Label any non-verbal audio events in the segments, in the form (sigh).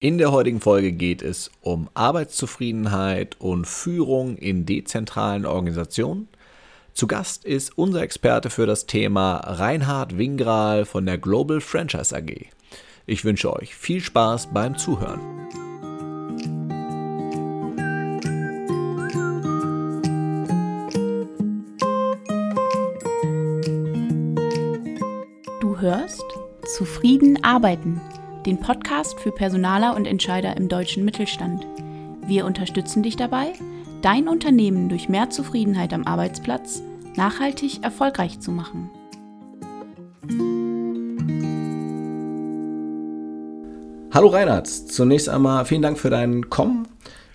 In der heutigen Folge geht es um Arbeitszufriedenheit und Führung in dezentralen Organisationen. Zu Gast ist unser Experte für das Thema Reinhard Wingral von der Global Franchise AG. Ich wünsche euch viel Spaß beim Zuhören. Du hörst Zufrieden arbeiten den Podcast für Personaler und Entscheider im deutschen Mittelstand. Wir unterstützen dich dabei, dein Unternehmen durch mehr Zufriedenheit am Arbeitsplatz nachhaltig erfolgreich zu machen. Hallo Reinhard, zunächst einmal vielen Dank für dein Kommen.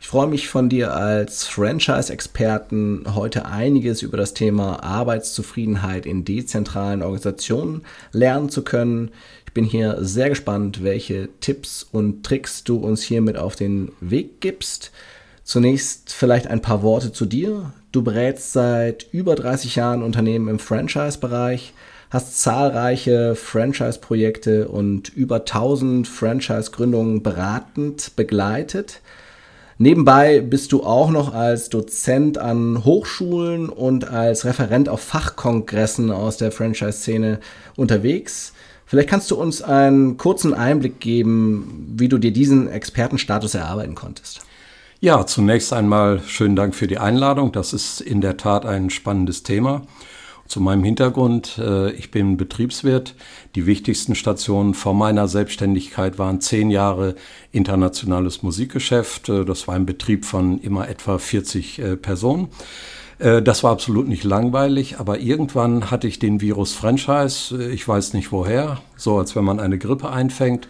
Ich freue mich von dir als Franchise-Experten heute einiges über das Thema Arbeitszufriedenheit in dezentralen Organisationen lernen zu können. Ich bin hier sehr gespannt, welche Tipps und Tricks du uns hier mit auf den Weg gibst. Zunächst vielleicht ein paar Worte zu dir. Du berätst seit über 30 Jahren Unternehmen im Franchise-Bereich, hast zahlreiche Franchise-Projekte und über 1000 Franchise-Gründungen beratend begleitet. Nebenbei bist du auch noch als Dozent an Hochschulen und als Referent auf Fachkongressen aus der Franchise-Szene unterwegs. Vielleicht kannst du uns einen kurzen Einblick geben, wie du dir diesen Expertenstatus erarbeiten konntest. Ja, zunächst einmal schönen Dank für die Einladung. Das ist in der Tat ein spannendes Thema. Zu meinem Hintergrund, äh, ich bin Betriebswirt. Die wichtigsten Stationen vor meiner Selbstständigkeit waren zehn Jahre internationales Musikgeschäft. Äh, das war ein Betrieb von immer etwa 40 äh, Personen. Äh, das war absolut nicht langweilig, aber irgendwann hatte ich den Virus Franchise, äh, ich weiß nicht woher, so als wenn man eine Grippe einfängt.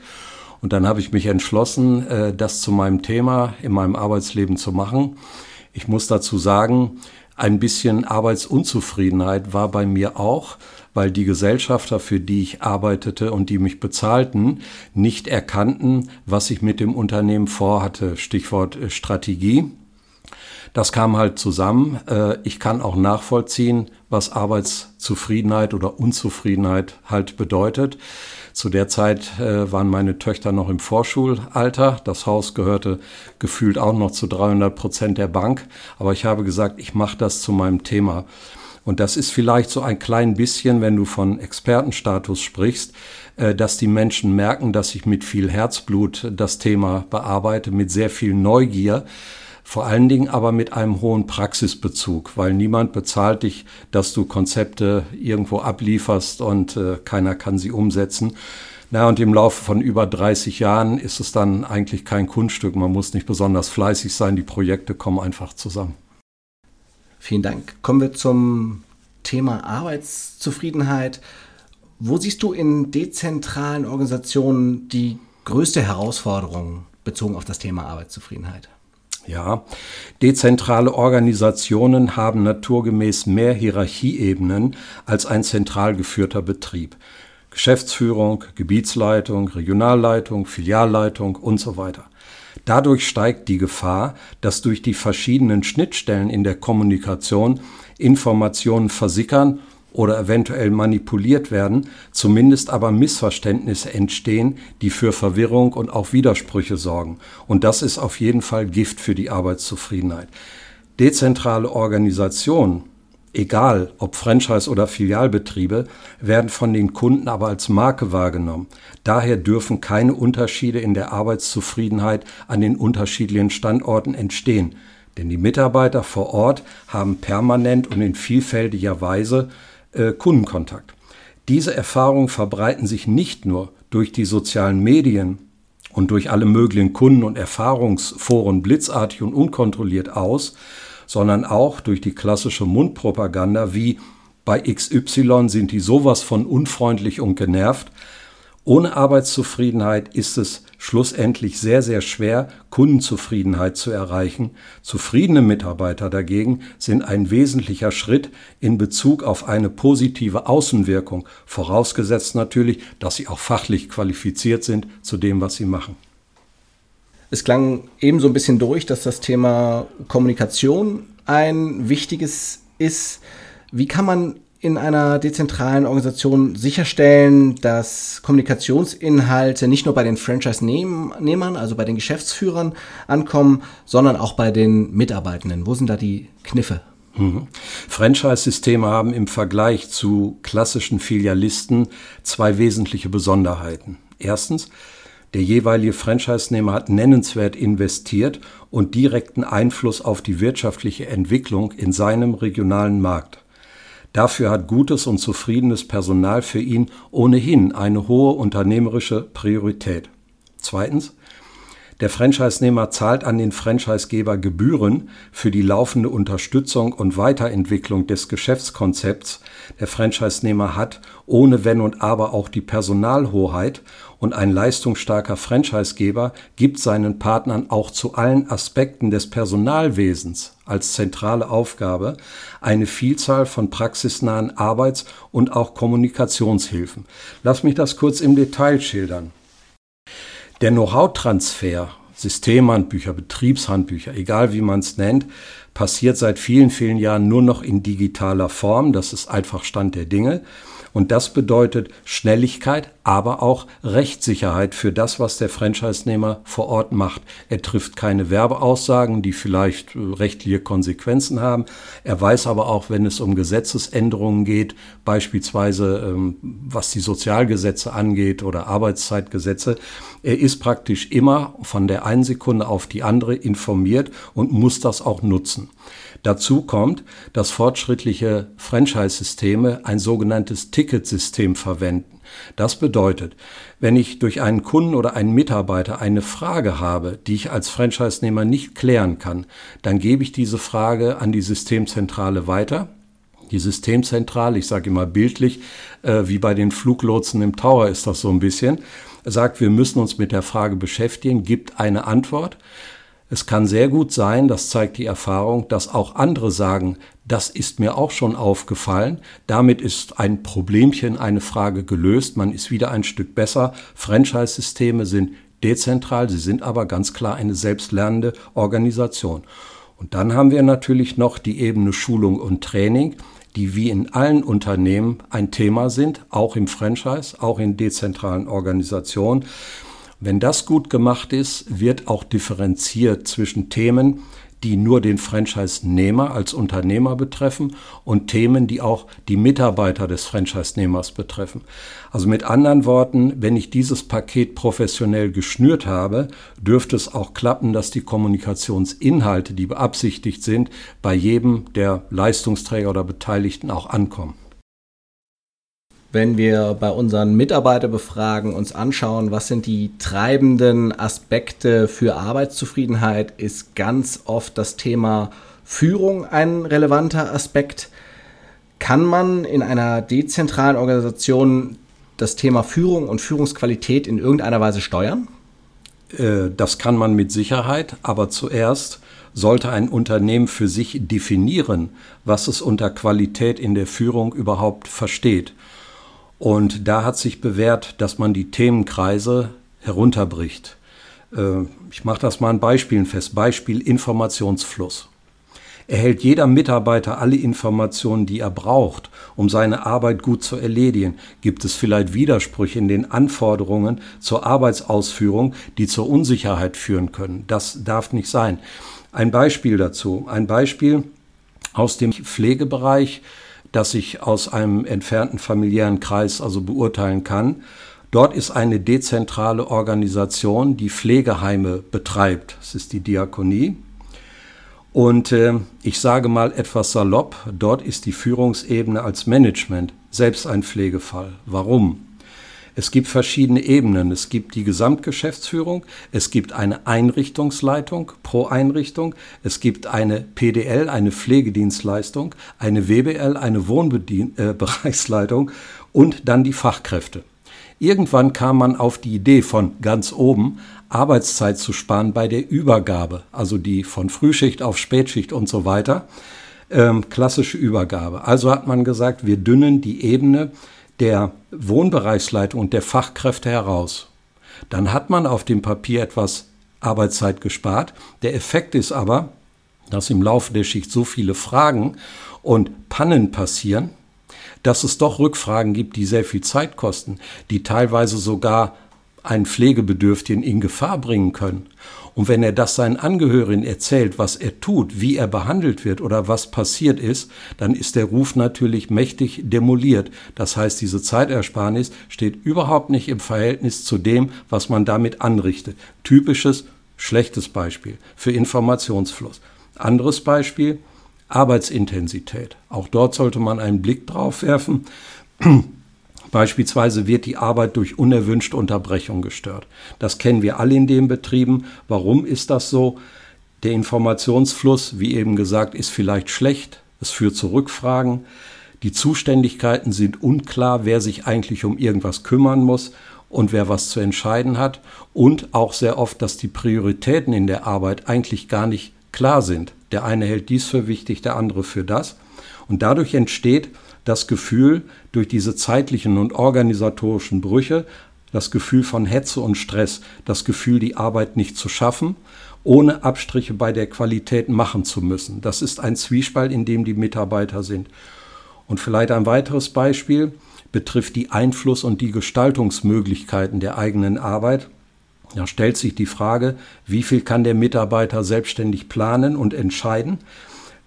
Und dann habe ich mich entschlossen, äh, das zu meinem Thema in meinem Arbeitsleben zu machen. Ich muss dazu sagen, ein bisschen Arbeitsunzufriedenheit war bei mir auch, weil die Gesellschafter, für die ich arbeitete und die mich bezahlten, nicht erkannten, was ich mit dem Unternehmen vorhatte. Stichwort Strategie. Das kam halt zusammen. Äh, ich kann auch nachvollziehen, was Arbeitszufriedenheit oder Unzufriedenheit halt bedeutet. Zu der Zeit äh, waren meine Töchter noch im Vorschulalter. Das Haus gehörte gefühlt auch noch zu 300 Prozent der Bank. Aber ich habe gesagt, ich mache das zu meinem Thema. Und das ist vielleicht so ein klein bisschen, wenn du von Expertenstatus sprichst, äh, dass die Menschen merken, dass ich mit viel Herzblut das Thema bearbeite, mit sehr viel Neugier vor allen Dingen aber mit einem hohen Praxisbezug, weil niemand bezahlt dich, dass du Konzepte irgendwo ablieferst und äh, keiner kann sie umsetzen. Na, und im Laufe von über 30 Jahren ist es dann eigentlich kein Kunststück. Man muss nicht besonders fleißig sein, die Projekte kommen einfach zusammen. Vielen Dank. Kommen wir zum Thema Arbeitszufriedenheit. Wo siehst du in dezentralen Organisationen die größte Herausforderung bezogen auf das Thema Arbeitszufriedenheit? Ja, dezentrale Organisationen haben naturgemäß mehr Hierarchieebenen als ein zentral geführter Betrieb. Geschäftsführung, Gebietsleitung, Regionalleitung, Filialleitung und so weiter. Dadurch steigt die Gefahr, dass durch die verschiedenen Schnittstellen in der Kommunikation Informationen versickern oder eventuell manipuliert werden, zumindest aber Missverständnisse entstehen, die für Verwirrung und auch Widersprüche sorgen. Und das ist auf jeden Fall Gift für die Arbeitszufriedenheit. Dezentrale Organisationen, egal ob Franchise- oder Filialbetriebe, werden von den Kunden aber als Marke wahrgenommen. Daher dürfen keine Unterschiede in der Arbeitszufriedenheit an den unterschiedlichen Standorten entstehen. Denn die Mitarbeiter vor Ort haben permanent und in vielfältiger Weise äh, Kundenkontakt. Diese Erfahrungen verbreiten sich nicht nur durch die sozialen Medien und durch alle möglichen Kunden- und Erfahrungsforen blitzartig und unkontrolliert aus, sondern auch durch die klassische Mundpropaganda wie bei XY sind die sowas von unfreundlich und genervt, ohne Arbeitszufriedenheit ist es schlussendlich sehr, sehr schwer, Kundenzufriedenheit zu erreichen. Zufriedene Mitarbeiter dagegen sind ein wesentlicher Schritt in Bezug auf eine positive Außenwirkung, vorausgesetzt natürlich, dass sie auch fachlich qualifiziert sind zu dem, was sie machen. Es klang eben so ein bisschen durch, dass das Thema Kommunikation ein wichtiges ist. Wie kann man in einer dezentralen Organisation sicherstellen, dass Kommunikationsinhalte nicht nur bei den Franchise-Nehmern, also bei den Geschäftsführern ankommen, sondern auch bei den Mitarbeitenden? Wo sind da die Kniffe? Mhm. Franchise-Systeme haben im Vergleich zu klassischen Filialisten zwei wesentliche Besonderheiten. Erstens, der jeweilige Franchise-Nehmer hat nennenswert investiert und direkten Einfluss auf die wirtschaftliche Entwicklung in seinem regionalen Markt. Dafür hat gutes und zufriedenes Personal für ihn ohnehin eine hohe unternehmerische Priorität. Zweitens, der Franchise-Nehmer zahlt an den Franchisegeber Gebühren für die laufende Unterstützung und Weiterentwicklung des Geschäftskonzepts. Der Franchise-Nehmer hat ohne Wenn und Aber auch die Personalhoheit und ein leistungsstarker Franchisegeber gibt seinen Partnern auch zu allen Aspekten des Personalwesens als zentrale Aufgabe eine Vielzahl von praxisnahen Arbeits- und auch Kommunikationshilfen. Lass mich das kurz im Detail schildern. Der Know-how-Transfer, Systemhandbücher, Betriebshandbücher, egal wie man es nennt, passiert seit vielen, vielen Jahren nur noch in digitaler Form. Das ist einfach Stand der Dinge. Und das bedeutet Schnelligkeit, aber auch Rechtssicherheit für das, was der Franchise-Nehmer vor Ort macht. Er trifft keine Werbeaussagen, die vielleicht äh, rechtliche Konsequenzen haben. Er weiß aber auch, wenn es um Gesetzesänderungen geht, beispielsweise ähm, was die Sozialgesetze angeht oder Arbeitszeitgesetze, er ist praktisch immer von der einen Sekunde auf die andere informiert und muss das auch nutzen. Dazu kommt, dass fortschrittliche Franchise-Systeme ein sogenanntes Ticketsystem verwenden. Das bedeutet, wenn ich durch einen Kunden oder einen Mitarbeiter eine Frage habe, die ich als Franchise-Nehmer nicht klären kann, dann gebe ich diese Frage an die Systemzentrale weiter. Die Systemzentrale, ich sage immer bildlich, äh, wie bei den Fluglotsen im Tower ist das so ein bisschen, sagt, wir müssen uns mit der Frage beschäftigen, gibt eine Antwort. Es kann sehr gut sein, das zeigt die Erfahrung, dass auch andere sagen, das ist mir auch schon aufgefallen. Damit ist ein Problemchen, eine Frage gelöst. Man ist wieder ein Stück besser. Franchise-Systeme sind dezentral, sie sind aber ganz klar eine selbstlernende Organisation. Und dann haben wir natürlich noch die Ebene Schulung und Training, die wie in allen Unternehmen ein Thema sind, auch im Franchise, auch in dezentralen Organisationen. Wenn das gut gemacht ist, wird auch differenziert zwischen Themen, die nur den Franchise-Nehmer als Unternehmer betreffen und Themen, die auch die Mitarbeiter des Franchise-Nehmers betreffen. Also mit anderen Worten, wenn ich dieses Paket professionell geschnürt habe, dürfte es auch klappen, dass die Kommunikationsinhalte, die beabsichtigt sind, bei jedem der Leistungsträger oder Beteiligten auch ankommen wenn wir bei unseren Mitarbeiterbefragen uns anschauen, was sind die treibenden Aspekte für Arbeitszufriedenheit, ist ganz oft das Thema Führung ein relevanter Aspekt. Kann man in einer dezentralen Organisation das Thema Führung und Führungsqualität in irgendeiner Weise steuern? Äh, das kann man mit Sicherheit, aber zuerst sollte ein Unternehmen für sich definieren, was es unter Qualität in der Führung überhaupt versteht. Und da hat sich bewährt, dass man die Themenkreise herunterbricht. Äh, ich mache das mal an Beispielen fest. Beispiel Informationsfluss. Erhält jeder Mitarbeiter alle Informationen, die er braucht, um seine Arbeit gut zu erledigen? Gibt es vielleicht Widersprüche in den Anforderungen zur Arbeitsausführung, die zur Unsicherheit führen können? Das darf nicht sein. Ein Beispiel dazu. Ein Beispiel aus dem Pflegebereich das ich aus einem entfernten familiären Kreis also beurteilen kann. Dort ist eine dezentrale Organisation, die Pflegeheime betreibt. Das ist die Diakonie. Und äh, ich sage mal etwas salopp, dort ist die Führungsebene als Management selbst ein Pflegefall. Warum? Es gibt verschiedene Ebenen. Es gibt die Gesamtgeschäftsführung, es gibt eine Einrichtungsleitung pro Einrichtung, es gibt eine PDL, eine Pflegedienstleistung, eine WBL, eine Wohnbereichsleitung äh, (laughs) und dann die Fachkräfte. Irgendwann kam man auf die Idee von ganz oben, Arbeitszeit zu sparen bei der Übergabe, also die von Frühschicht auf Spätschicht und so weiter. Ähm, klassische Übergabe. Also hat man gesagt, wir dünnen die Ebene der Wohnbereichsleitung und der Fachkräfte heraus. Dann hat man auf dem Papier etwas Arbeitszeit gespart. Der Effekt ist aber, dass im Laufe der Schicht so viele Fragen und Pannen passieren, dass es doch Rückfragen gibt, die sehr viel Zeit kosten, die teilweise sogar einen Pflegebedürftigen in Gefahr bringen können. Und wenn er das seinen Angehörigen erzählt, was er tut, wie er behandelt wird oder was passiert ist, dann ist der Ruf natürlich mächtig demoliert. Das heißt, diese Zeitersparnis steht überhaupt nicht im Verhältnis zu dem, was man damit anrichtet. Typisches schlechtes Beispiel für Informationsfluss. Anderes Beispiel, Arbeitsintensität. Auch dort sollte man einen Blick drauf werfen. Beispielsweise wird die Arbeit durch unerwünschte Unterbrechung gestört. Das kennen wir alle in den Betrieben. Warum ist das so? Der Informationsfluss, wie eben gesagt, ist vielleicht schlecht. Es führt zu Rückfragen. Die Zuständigkeiten sind unklar, wer sich eigentlich um irgendwas kümmern muss und wer was zu entscheiden hat. Und auch sehr oft, dass die Prioritäten in der Arbeit eigentlich gar nicht klar sind. Der eine hält dies für wichtig, der andere für das. Und dadurch entsteht das Gefühl, durch diese zeitlichen und organisatorischen Brüche, das Gefühl von Hetze und Stress, das Gefühl, die Arbeit nicht zu schaffen, ohne Abstriche bei der Qualität machen zu müssen. Das ist ein Zwiespalt, in dem die Mitarbeiter sind. Und vielleicht ein weiteres Beispiel betrifft die Einfluss- und die Gestaltungsmöglichkeiten der eigenen Arbeit. Da stellt sich die Frage, wie viel kann der Mitarbeiter selbstständig planen und entscheiden?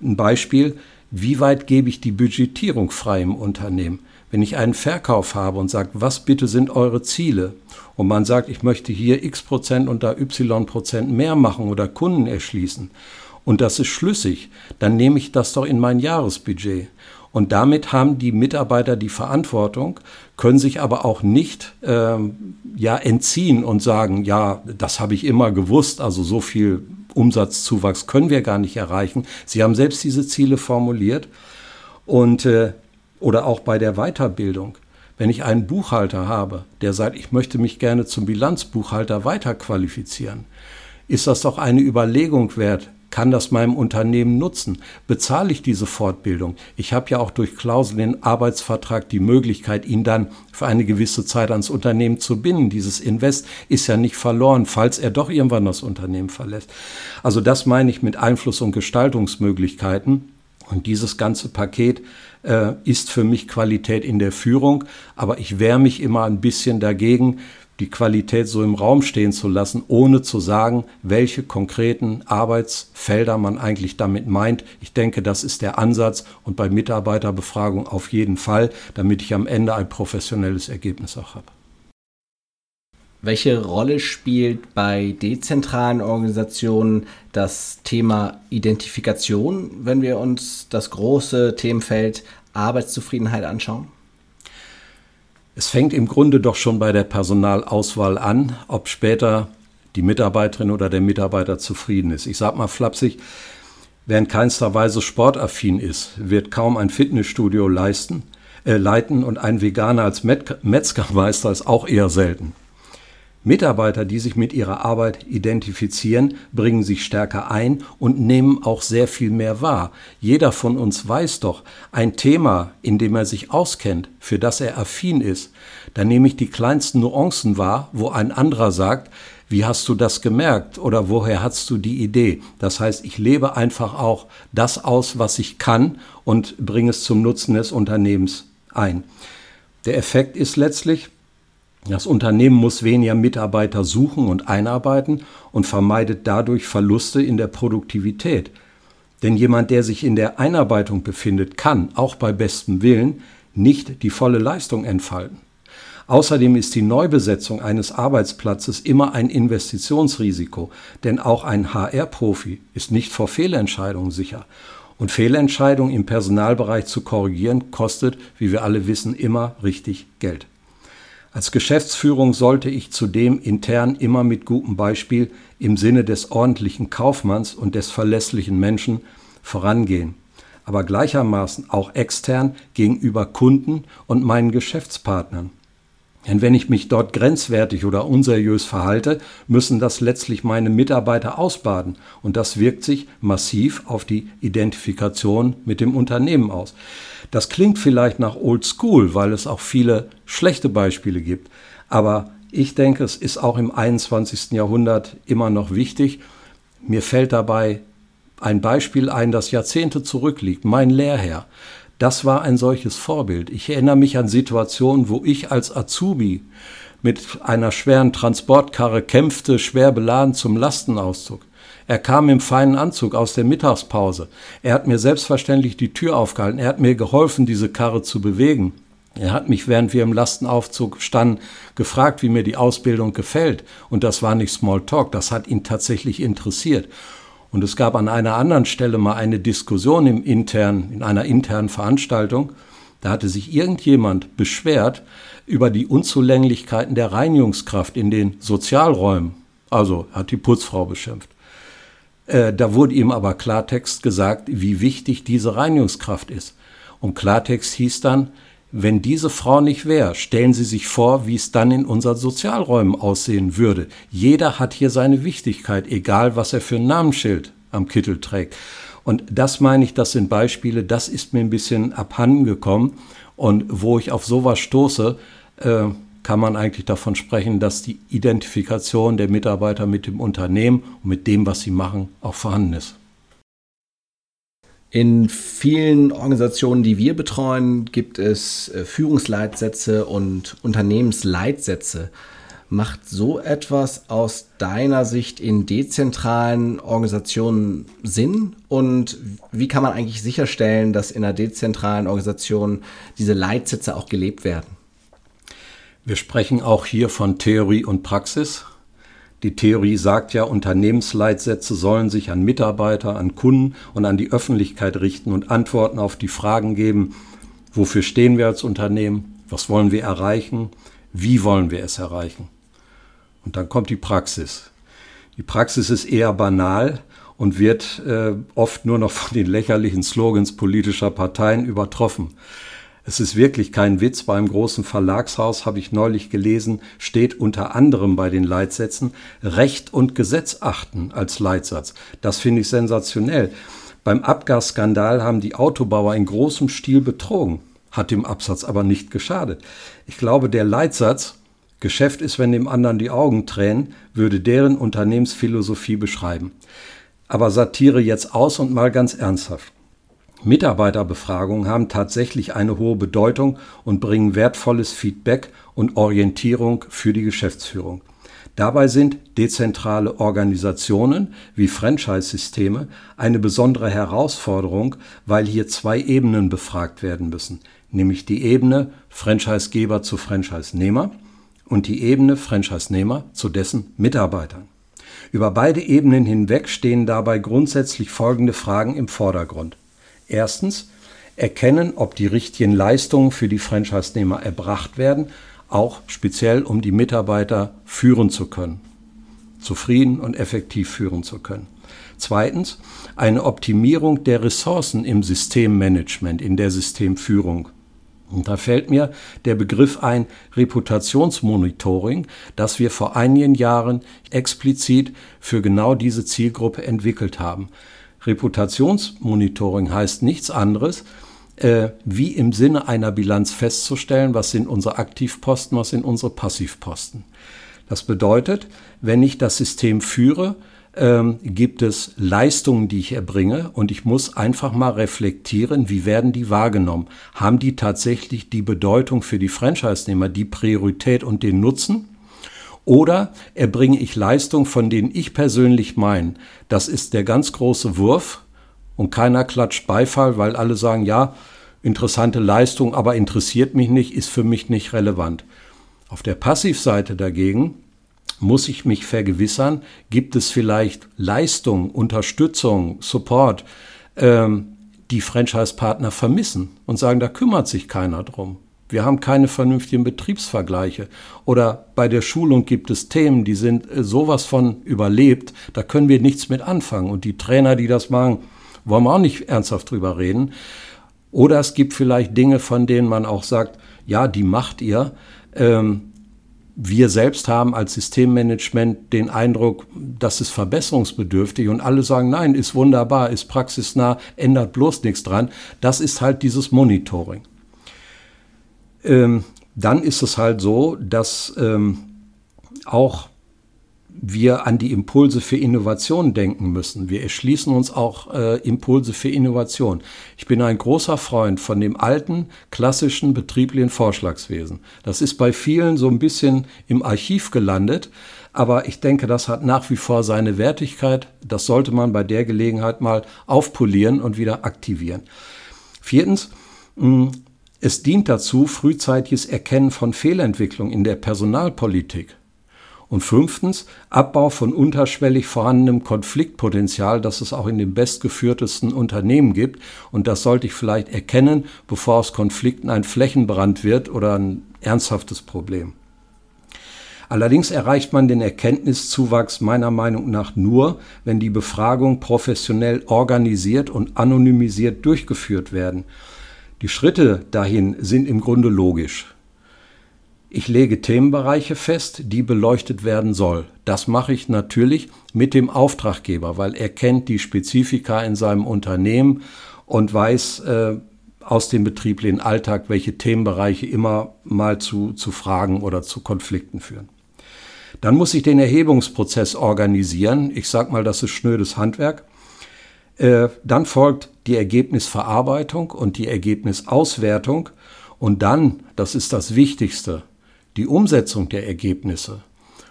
Ein Beispiel, wie weit gebe ich die Budgetierung frei im Unternehmen? Wenn ich einen Verkauf habe und sage, was bitte sind eure Ziele? Und man sagt, ich möchte hier x Prozent und da y Prozent mehr machen oder Kunden erschließen. Und das ist schlüssig, dann nehme ich das doch in mein Jahresbudget. Und damit haben die Mitarbeiter die Verantwortung, können sich aber auch nicht ähm, ja, entziehen und sagen, ja, das habe ich immer gewusst, also so viel Umsatzzuwachs können wir gar nicht erreichen. Sie haben selbst diese Ziele formuliert. Und, äh, oder auch bei der Weiterbildung. Wenn ich einen Buchhalter habe, der sagt, ich möchte mich gerne zum Bilanzbuchhalter weiterqualifizieren, ist das doch eine Überlegung wert, kann das meinem Unternehmen nutzen? Bezahle ich diese Fortbildung? Ich habe ja auch durch Klauseln im Arbeitsvertrag die Möglichkeit, ihn dann für eine gewisse Zeit ans Unternehmen zu binden. Dieses Invest ist ja nicht verloren, falls er doch irgendwann das Unternehmen verlässt. Also das meine ich mit Einfluss- und Gestaltungsmöglichkeiten. Und dieses ganze Paket äh, ist für mich Qualität in der Führung, aber ich wehre mich immer ein bisschen dagegen, die Qualität so im Raum stehen zu lassen, ohne zu sagen, welche konkreten Arbeitsfelder man eigentlich damit meint. Ich denke, das ist der Ansatz und bei Mitarbeiterbefragung auf jeden Fall, damit ich am Ende ein professionelles Ergebnis auch habe. Welche Rolle spielt bei dezentralen Organisationen das Thema Identifikation, wenn wir uns das große Themenfeld Arbeitszufriedenheit anschauen? Es fängt im Grunde doch schon bei der Personalauswahl an, ob später die Mitarbeiterin oder der Mitarbeiter zufrieden ist. Ich sage mal flapsig, wer in keinster Weise sportaffin ist, wird kaum ein Fitnessstudio leisten, äh, leiten und ein Veganer als Metzgermeister (laughs) ist auch eher selten. Mitarbeiter, die sich mit ihrer Arbeit identifizieren, bringen sich stärker ein und nehmen auch sehr viel mehr wahr. Jeder von uns weiß doch, ein Thema, in dem er sich auskennt, für das er affin ist, da nehme ich die kleinsten Nuancen wahr, wo ein anderer sagt, wie hast du das gemerkt oder woher hast du die Idee? Das heißt, ich lebe einfach auch das aus, was ich kann und bringe es zum Nutzen des Unternehmens ein. Der Effekt ist letztlich, das Unternehmen muss weniger Mitarbeiter suchen und einarbeiten und vermeidet dadurch Verluste in der Produktivität. Denn jemand, der sich in der Einarbeitung befindet, kann, auch bei bestem Willen, nicht die volle Leistung entfalten. Außerdem ist die Neubesetzung eines Arbeitsplatzes immer ein Investitionsrisiko, denn auch ein HR-Profi ist nicht vor Fehlentscheidungen sicher. Und Fehlentscheidungen im Personalbereich zu korrigieren, kostet, wie wir alle wissen, immer richtig Geld. Als Geschäftsführung sollte ich zudem intern immer mit gutem Beispiel im Sinne des ordentlichen Kaufmanns und des verlässlichen Menschen vorangehen, aber gleichermaßen auch extern gegenüber Kunden und meinen Geschäftspartnern. Denn wenn ich mich dort grenzwertig oder unseriös verhalte, müssen das letztlich meine Mitarbeiter ausbaden. Und das wirkt sich massiv auf die Identifikation mit dem Unternehmen aus. Das klingt vielleicht nach Old School, weil es auch viele schlechte Beispiele gibt. Aber ich denke, es ist auch im 21. Jahrhundert immer noch wichtig. Mir fällt dabei ein Beispiel ein, das Jahrzehnte zurückliegt. Mein Lehrherr das war ein solches Vorbild. Ich erinnere mich an Situationen, wo ich als Azubi mit einer schweren Transportkarre kämpfte, schwer beladen zum Lastenauszug. Er kam im feinen Anzug aus der Mittagspause. Er hat mir selbstverständlich die Tür aufgehalten. Er hat mir geholfen, diese Karre zu bewegen. Er hat mich, während wir im Lastenaufzug standen, gefragt, wie mir die Ausbildung gefällt. Und das war nicht Smalltalk, das hat ihn tatsächlich interessiert. Und es gab an einer anderen Stelle mal eine Diskussion im intern, in einer internen Veranstaltung. Da hatte sich irgendjemand beschwert über die Unzulänglichkeiten der Reinigungskraft in den Sozialräumen. Also hat die Putzfrau beschimpft. Äh, da wurde ihm aber Klartext gesagt, wie wichtig diese Reinigungskraft ist. Und Klartext hieß dann, wenn diese Frau nicht wäre, stellen Sie sich vor, wie es dann in unseren Sozialräumen aussehen würde. Jeder hat hier seine Wichtigkeit, egal was er für ein Namensschild am Kittel trägt. Und das meine ich, das sind Beispiele, das ist mir ein bisschen abhanden gekommen. Und wo ich auf sowas stoße, äh, kann man eigentlich davon sprechen, dass die Identifikation der Mitarbeiter mit dem Unternehmen und mit dem, was sie machen, auch vorhanden ist. In vielen Organisationen, die wir betreuen, gibt es äh, Führungsleitsätze und Unternehmensleitsätze. Macht so etwas aus deiner Sicht in dezentralen Organisationen Sinn? Und wie kann man eigentlich sicherstellen, dass in einer dezentralen Organisation diese Leitsätze auch gelebt werden? Wir sprechen auch hier von Theorie und Praxis. Die Theorie sagt ja, Unternehmensleitsätze sollen sich an Mitarbeiter, an Kunden und an die Öffentlichkeit richten und Antworten auf die Fragen geben, wofür stehen wir als Unternehmen, was wollen wir erreichen, wie wollen wir es erreichen. Und dann kommt die Praxis. Die Praxis ist eher banal und wird äh, oft nur noch von den lächerlichen Slogans politischer Parteien übertroffen. Es ist wirklich kein Witz. Beim großen Verlagshaus habe ich neulich gelesen, steht unter anderem bei den Leitsätzen Recht und Gesetz achten als Leitsatz. Das finde ich sensationell. Beim Abgasskandal haben die Autobauer in großem Stil betrogen, hat dem Absatz aber nicht geschadet. Ich glaube, der Leitsatz Geschäft ist, wenn dem anderen die Augen tränen, würde deren Unternehmensphilosophie beschreiben. Aber Satire jetzt aus und mal ganz ernsthaft. Mitarbeiterbefragungen haben tatsächlich eine hohe Bedeutung und bringen wertvolles Feedback und Orientierung für die Geschäftsführung. Dabei sind dezentrale Organisationen wie Franchise-Systeme eine besondere Herausforderung, weil hier zwei Ebenen befragt werden müssen, nämlich die Ebene Franchisegeber zu Franchise-Nehmer und die Ebene Franchise-Nehmer zu dessen Mitarbeitern. Über beide Ebenen hinweg stehen dabei grundsätzlich folgende Fragen im Vordergrund. Erstens, erkennen, ob die richtigen Leistungen für die Franchise-Nehmer erbracht werden, auch speziell um die Mitarbeiter führen zu können, zufrieden und effektiv führen zu können. Zweitens, eine Optimierung der Ressourcen im Systemmanagement, in der Systemführung. Und da fällt mir der Begriff ein Reputationsmonitoring, das wir vor einigen Jahren explizit für genau diese Zielgruppe entwickelt haben. Reputationsmonitoring heißt nichts anderes, äh, wie im Sinne einer Bilanz festzustellen, was sind unsere Aktivposten, was sind unsere Passivposten. Das bedeutet, wenn ich das System führe, ähm, gibt es Leistungen, die ich erbringe und ich muss einfach mal reflektieren, wie werden die wahrgenommen? Haben die tatsächlich die Bedeutung für die Franchise-Nehmer, die Priorität und den Nutzen? Oder erbringe ich Leistungen, von denen ich persönlich meine, das ist der ganz große Wurf und keiner klatscht Beifall, weil alle sagen, ja, interessante Leistung, aber interessiert mich nicht, ist für mich nicht relevant. Auf der Passivseite dagegen muss ich mich vergewissern, gibt es vielleicht Leistung, Unterstützung, Support, ähm, die Franchise-Partner vermissen und sagen, da kümmert sich keiner drum. Wir haben keine vernünftigen Betriebsvergleiche. Oder bei der Schulung gibt es Themen, die sind äh, sowas von überlebt, da können wir nichts mit anfangen. Und die Trainer, die das machen, wollen wir auch nicht ernsthaft drüber reden. Oder es gibt vielleicht Dinge, von denen man auch sagt, ja, die macht ihr. Ähm, wir selbst haben als Systemmanagement den Eindruck, das ist verbesserungsbedürftig und alle sagen, nein, ist wunderbar, ist praxisnah, ändert bloß nichts dran. Das ist halt dieses Monitoring ähm, dann ist es halt so, dass ähm, auch wir an die Impulse für Innovation denken müssen. Wir erschließen uns auch äh, Impulse für Innovation. Ich bin ein großer Freund von dem alten, klassischen betrieblichen Vorschlagswesen. Das ist bei vielen so ein bisschen im Archiv gelandet, aber ich denke, das hat nach wie vor seine Wertigkeit. Das sollte man bei der Gelegenheit mal aufpolieren und wieder aktivieren. Viertens, hm, es dient dazu, frühzeitiges Erkennen von Fehlentwicklung in der Personalpolitik. Und fünftens, Abbau von unterschwellig vorhandenem Konfliktpotenzial, das es auch in den bestgeführtesten Unternehmen gibt. Und das sollte ich vielleicht erkennen, bevor aus Konflikten ein Flächenbrand wird oder ein ernsthaftes Problem. Allerdings erreicht man den Erkenntniszuwachs meiner Meinung nach nur, wenn die Befragungen professionell organisiert und anonymisiert durchgeführt werden. Die Schritte dahin sind im Grunde logisch. Ich lege Themenbereiche fest, die beleuchtet werden soll. Das mache ich natürlich mit dem Auftraggeber, weil er kennt die Spezifika in seinem Unternehmen und weiß äh, aus dem betrieblichen Alltag, welche Themenbereiche immer mal zu, zu Fragen oder zu Konflikten führen. Dann muss ich den Erhebungsprozess organisieren. Ich sage mal, das ist schnödes Handwerk. Äh, dann folgt die Ergebnisverarbeitung und die Ergebnisauswertung. Und dann, das ist das Wichtigste, die Umsetzung der Ergebnisse.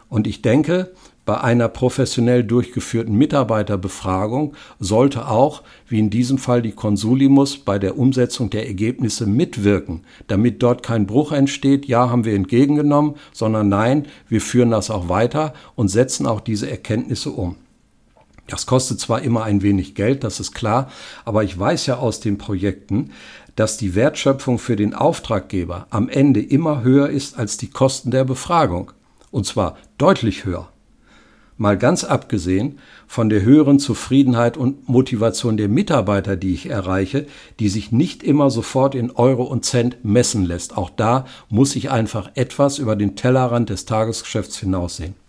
Und ich denke, bei einer professionell durchgeführten Mitarbeiterbefragung sollte auch, wie in diesem Fall die Consulimus, bei der Umsetzung der Ergebnisse mitwirken, damit dort kein Bruch entsteht, ja, haben wir entgegengenommen, sondern nein, wir führen das auch weiter und setzen auch diese Erkenntnisse um. Das kostet zwar immer ein wenig Geld, das ist klar, aber ich weiß ja aus den Projekten, dass die Wertschöpfung für den Auftraggeber am Ende immer höher ist als die Kosten der Befragung. Und zwar deutlich höher. Mal ganz abgesehen von der höheren Zufriedenheit und Motivation der Mitarbeiter, die ich erreiche, die sich nicht immer sofort in Euro und Cent messen lässt. Auch da muss ich einfach etwas über den Tellerrand des Tagesgeschäfts hinaussehen.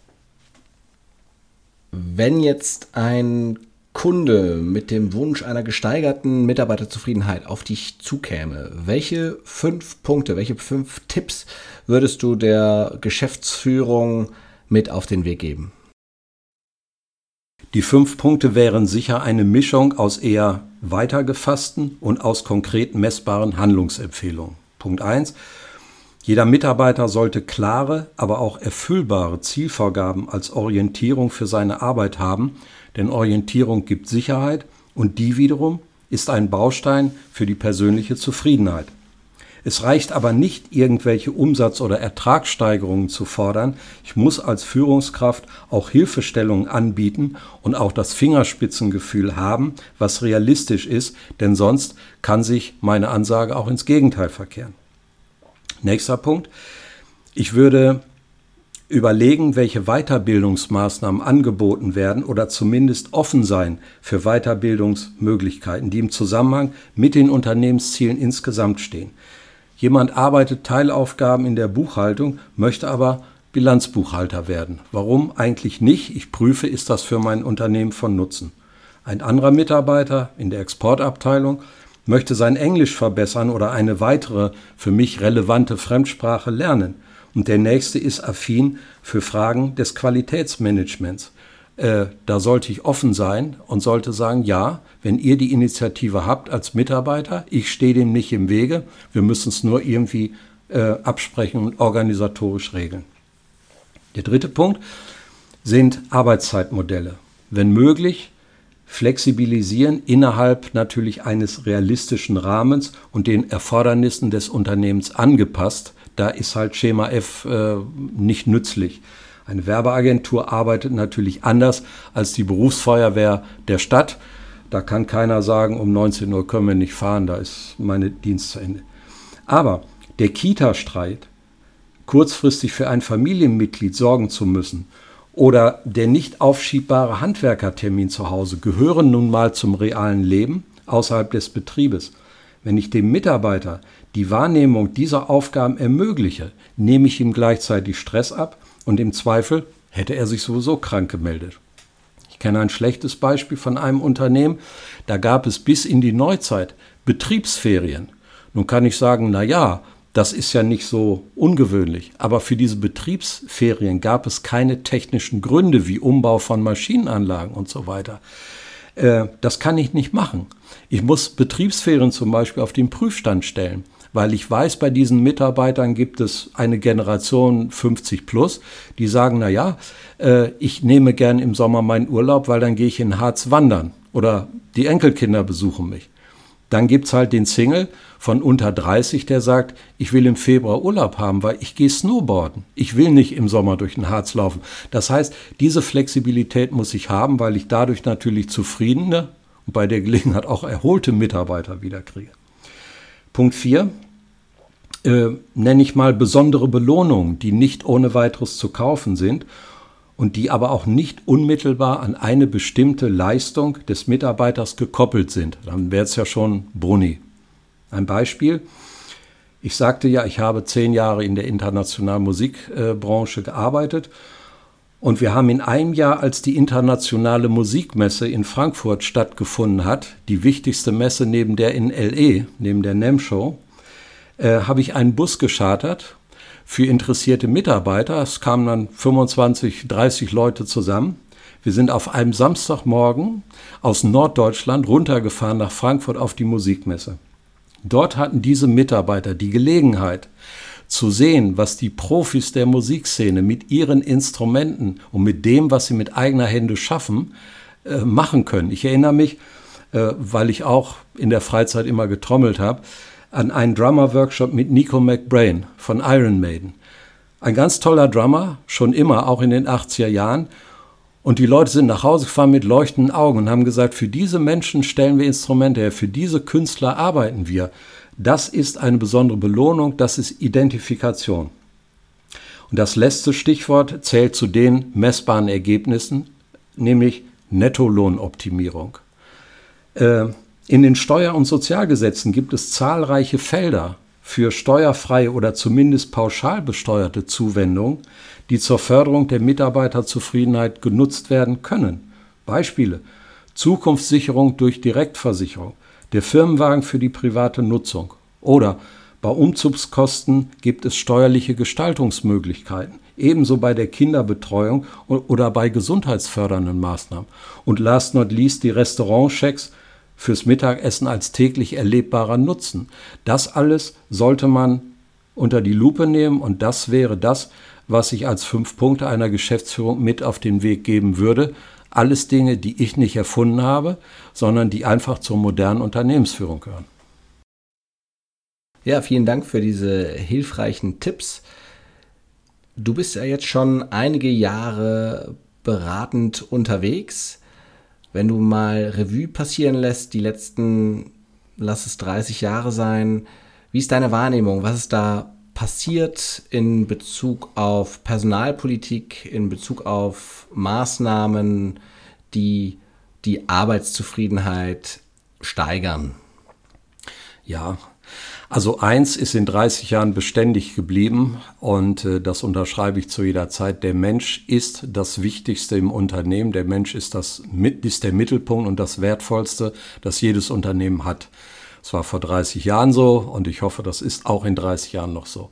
Wenn jetzt ein Kunde mit dem Wunsch einer gesteigerten Mitarbeiterzufriedenheit auf dich zukäme, welche fünf Punkte, welche fünf Tipps würdest du der Geschäftsführung mit auf den Weg geben? Die fünf Punkte wären sicher eine Mischung aus eher weitergefassten und aus konkret messbaren Handlungsempfehlungen. Punkt 1. Jeder Mitarbeiter sollte klare, aber auch erfüllbare Zielvorgaben als Orientierung für seine Arbeit haben denn Orientierung gibt Sicherheit und die wiederum ist ein Baustein für die persönliche Zufriedenheit. Es reicht aber nicht, irgendwelche Umsatz- oder Ertragssteigerungen zu fordern. Ich muss als Führungskraft auch Hilfestellungen anbieten und auch das Fingerspitzengefühl haben, was realistisch ist, denn sonst kann sich meine Ansage auch ins Gegenteil verkehren. Nächster Punkt. Ich würde überlegen, welche Weiterbildungsmaßnahmen angeboten werden oder zumindest offen sein für Weiterbildungsmöglichkeiten, die im Zusammenhang mit den Unternehmenszielen insgesamt stehen. Jemand arbeitet Teilaufgaben in der Buchhaltung, möchte aber Bilanzbuchhalter werden. Warum eigentlich nicht? Ich prüfe, ist das für mein Unternehmen von Nutzen. Ein anderer Mitarbeiter in der Exportabteilung möchte sein Englisch verbessern oder eine weitere für mich relevante Fremdsprache lernen. Und der nächste ist affin für Fragen des Qualitätsmanagements. Äh, da sollte ich offen sein und sollte sagen, ja, wenn ihr die Initiative habt als Mitarbeiter, ich stehe dem nicht im Wege, wir müssen es nur irgendwie äh, absprechen und organisatorisch regeln. Der dritte Punkt sind Arbeitszeitmodelle. Wenn möglich, flexibilisieren innerhalb natürlich eines realistischen Rahmens und den Erfordernissen des Unternehmens angepasst, da ist halt Schema F äh, nicht nützlich. Eine Werbeagentur arbeitet natürlich anders als die Berufsfeuerwehr der Stadt. Da kann keiner sagen, um 19 Uhr können wir nicht fahren, da ist meine Dienst zu Ende. Aber der Kita-Streit, kurzfristig für ein Familienmitglied sorgen zu müssen, oder der nicht aufschiebbare Handwerkertermin zu Hause gehören nun mal zum realen Leben außerhalb des Betriebes. Wenn ich dem Mitarbeiter die Wahrnehmung dieser Aufgaben ermögliche, nehme ich ihm gleichzeitig Stress ab und im Zweifel hätte er sich sowieso krank gemeldet. Ich kenne ein schlechtes Beispiel von einem Unternehmen, da gab es bis in die Neuzeit Betriebsferien. Nun kann ich sagen, na ja, Das ist ja nicht so ungewöhnlich. Aber für diese Betriebsferien gab es keine technischen Gründe wie Umbau von Maschinenanlagen und so weiter. Äh, das kann ich nicht machen. Ich muss Betriebsferien zum Beispiel auf den Prüfstand stellen, weil ich weiß, bei diesen Mitarbeitern gibt es eine Generation 50 plus, die sagen, na ja, äh, ich nehme gern im Sommer meinen Urlaub, weil dann gehe ich in Harz wandern oder die Enkelkinder besuchen mich. Dann gibt es halt den Single von unter 30, der sagt, ich will im Februar Urlaub haben, weil ich gehe Snowboarden. Ich will nicht im Sommer durch den Harz laufen. Das heißt, diese Flexibilität muss ich haben, weil ich dadurch natürlich zufriedene und bei der Gelegenheit auch erholte Mitarbeiter wiederkriege. Punkt 4 äh, nenne ich mal besondere Belohnungen, die nicht ohne weiteres zu kaufen sind und die aber auch nicht unmittelbar an eine bestimmte Leistung des Mitarbeiters gekoppelt sind. Dann wäre es ja schon Bruni. Ein Beispiel. Ich sagte ja, ich habe zehn Jahre in der internationalen Musikbranche gearbeitet und wir haben in einem Jahr, als die internationale Musikmesse in Frankfurt stattgefunden hat, die wichtigste Messe neben der in LE, neben der NEM Show, äh, habe ich einen Bus geschartert für interessierte Mitarbeiter. Es kamen dann 25, 30 Leute zusammen. Wir sind auf einem Samstagmorgen aus Norddeutschland runtergefahren nach Frankfurt auf die Musikmesse. Dort hatten diese Mitarbeiter die Gelegenheit zu sehen, was die Profis der Musikszene mit ihren Instrumenten und mit dem, was sie mit eigener Hände schaffen, äh, machen können. Ich erinnere mich, äh, weil ich auch in der Freizeit immer getrommelt habe, an einen Drummer-Workshop mit Nico McBrain von Iron Maiden. Ein ganz toller Drummer, schon immer, auch in den 80er Jahren. Und die Leute sind nach Hause gefahren mit leuchtenden Augen und haben gesagt, für diese Menschen stellen wir Instrumente her, für diese Künstler arbeiten wir. Das ist eine besondere Belohnung, das ist Identifikation. Und das letzte Stichwort zählt zu den messbaren Ergebnissen, nämlich Nettolohnoptimierung. Äh, in den Steuer- und Sozialgesetzen gibt es zahlreiche Felder für steuerfreie oder zumindest pauschal besteuerte Zuwendungen, die zur Förderung der Mitarbeiterzufriedenheit genutzt werden können. Beispiele Zukunftssicherung durch Direktversicherung, der Firmenwagen für die private Nutzung oder bei Umzugskosten gibt es steuerliche Gestaltungsmöglichkeiten, ebenso bei der Kinderbetreuung oder bei gesundheitsfördernden Maßnahmen. Und last not least die Restaurantchecks fürs Mittagessen als täglich erlebbarer Nutzen. Das alles sollte man unter die Lupe nehmen und das wäre das, was ich als fünf Punkte einer Geschäftsführung mit auf den Weg geben würde. Alles Dinge, die ich nicht erfunden habe, sondern die einfach zur modernen Unternehmensführung gehören. Ja, vielen Dank für diese hilfreichen Tipps. Du bist ja jetzt schon einige Jahre beratend unterwegs wenn du mal Revue passieren lässt, die letzten, lass es 30 Jahre sein, wie ist deine Wahrnehmung? Was ist da passiert in Bezug auf Personalpolitik, in Bezug auf Maßnahmen, die die Arbeitszufriedenheit steigern? Ja, also eins ist in 30 Jahren beständig geblieben und äh, das unterschreibe ich zu jeder Zeit. Der Mensch ist das Wichtigste im Unternehmen. Der Mensch ist, das, ist der Mittelpunkt und das Wertvollste, das jedes Unternehmen hat. Es war vor 30 Jahren so und ich hoffe, das ist auch in 30 Jahren noch so.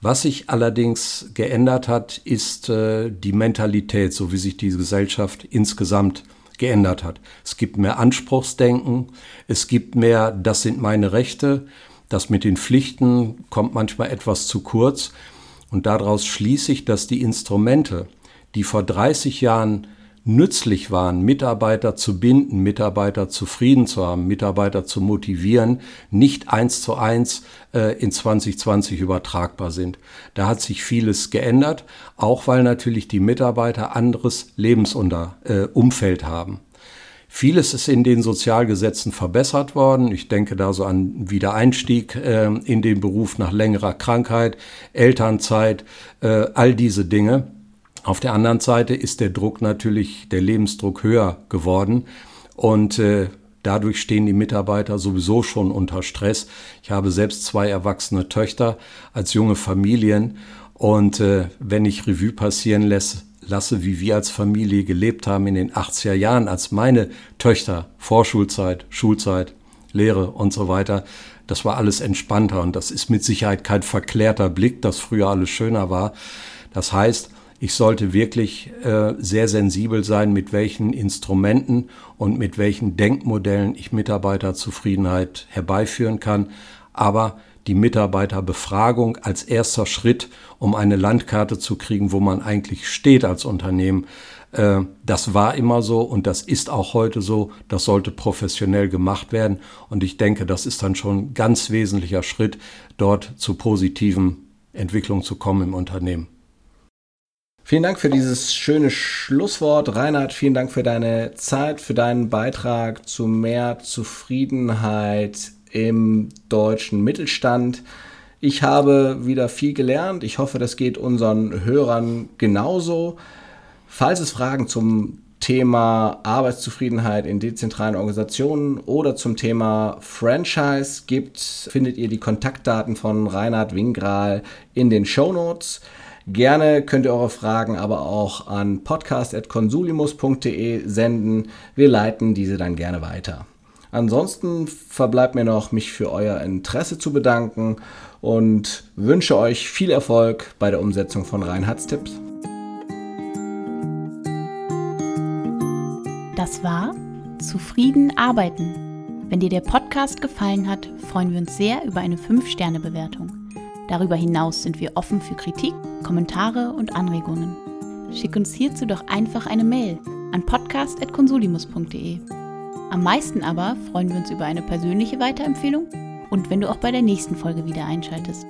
Was sich allerdings geändert hat, ist äh, die Mentalität, so wie sich die Gesellschaft insgesamt geändert hat. Es gibt mehr Anspruchsdenken, es gibt mehr, das sind meine Rechte, das mit den Pflichten kommt manchmal etwas zu kurz. Und daraus schließe ich, dass die Instrumente, die vor 30 Jahren nützlich waren, Mitarbeiter zu binden, Mitarbeiter zufrieden zu haben, Mitarbeiter zu motivieren, nicht eins zu eins äh, in 2020 übertragbar sind. Da hat sich vieles geändert, auch weil natürlich die Mitarbeiter anderes Lebensumfeld äh, haben. Vieles ist in den Sozialgesetzen verbessert worden. Ich denke da so an Wiedereinstieg äh, in den Beruf nach längerer Krankheit, Elternzeit, äh, all diese Dinge. Auf der anderen Seite ist der Druck natürlich, der Lebensdruck höher geworden und äh, dadurch stehen die Mitarbeiter sowieso schon unter Stress. Ich habe selbst zwei erwachsene Töchter als junge Familien und äh, wenn ich Revue passieren lässt, lasse, wie wir als Familie gelebt haben in den 80er Jahren, als meine Töchter Vorschulzeit, Schulzeit, Lehre und so weiter, das war alles entspannter und das ist mit Sicherheit kein verklärter Blick, dass früher alles schöner war. Das heißt, ich sollte wirklich äh, sehr sensibel sein, mit welchen Instrumenten und mit welchen Denkmodellen ich Mitarbeiterzufriedenheit herbeiführen kann. Aber die Mitarbeiterbefragung als erster Schritt, um eine Landkarte zu kriegen, wo man eigentlich steht als Unternehmen, äh, das war immer so und das ist auch heute so. Das sollte professionell gemacht werden. Und ich denke, das ist dann schon ein ganz wesentlicher Schritt, dort zu positiven Entwicklungen zu kommen im Unternehmen. Vielen Dank für dieses schöne Schlusswort. Reinhard, vielen Dank für deine Zeit, für deinen Beitrag zu mehr Zufriedenheit im deutschen Mittelstand. Ich habe wieder viel gelernt. Ich hoffe, das geht unseren Hörern genauso. Falls es Fragen zum Thema Arbeitszufriedenheit in dezentralen Organisationen oder zum Thema Franchise gibt, findet ihr die Kontaktdaten von Reinhard Wingral in den Show Notes. Gerne könnt ihr eure Fragen aber auch an podcast.consulimus.de senden. Wir leiten diese dann gerne weiter. Ansonsten verbleibt mir noch, mich für euer Interesse zu bedanken und wünsche euch viel Erfolg bei der Umsetzung von Reinhards Tipps. Das war Zufrieden arbeiten. Wenn dir der Podcast gefallen hat, freuen wir uns sehr über eine 5-Sterne-Bewertung. Darüber hinaus sind wir offen für Kritik, Kommentare und Anregungen. Schick uns hierzu doch einfach eine Mail an podcast.consulimus.de. Am meisten aber freuen wir uns über eine persönliche Weiterempfehlung und wenn du auch bei der nächsten Folge wieder einschaltest.